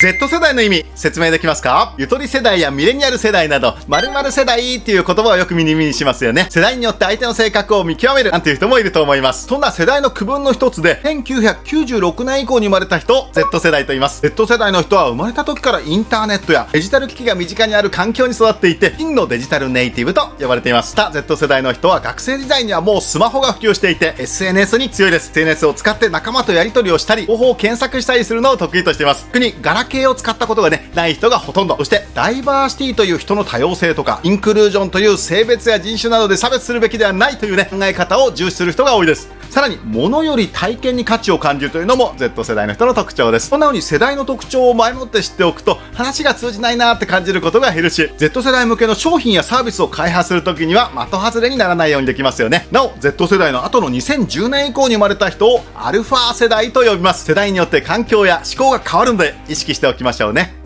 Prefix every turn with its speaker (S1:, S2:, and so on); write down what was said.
S1: Z 世代の意味、説明できますか？ゆとり世代やミレニアル世代など、〇〇世代っていう言葉をよく耳にしますよね。世代によって相手の性格を見極めるなんていう人もいると思います。そんな世代の区分の一つで、1996年以降に生まれた人、Z 世代と言います。Z 世代の人は生まれた時からインターネットやデジタル機器が身近にある環境に育っていて、真のデジタルネイティブと呼ばれています。他 Z 世代の人は学生時代にはもうスマホが普及していて、SNS に強いです。SNS を使って仲間とやり取りをしたり、方法を検索したりするのを得意としています。特にガラ系を使ったことがね、ない人がほとんど。そして、ダイバーシティという人の多様性とか、インクルージョンという性別や人種などで差別するべきではないというね、考え方を重視する人が多いです。さらに、物より体験に価値を感じるというのも Z 世代の人の特徴です。こんな風に世代の特徴を前もって知っておくと、話が通じないなーって感じることが減るし、Z 世代向けの商品やサービスを開発するときには的外れにならないようにできますよね。なお、Z 世代の後の2010年以降に生まれた人をアルファ世代と呼びます。世代によって環境や思考が変わるので意識しておきましょうね。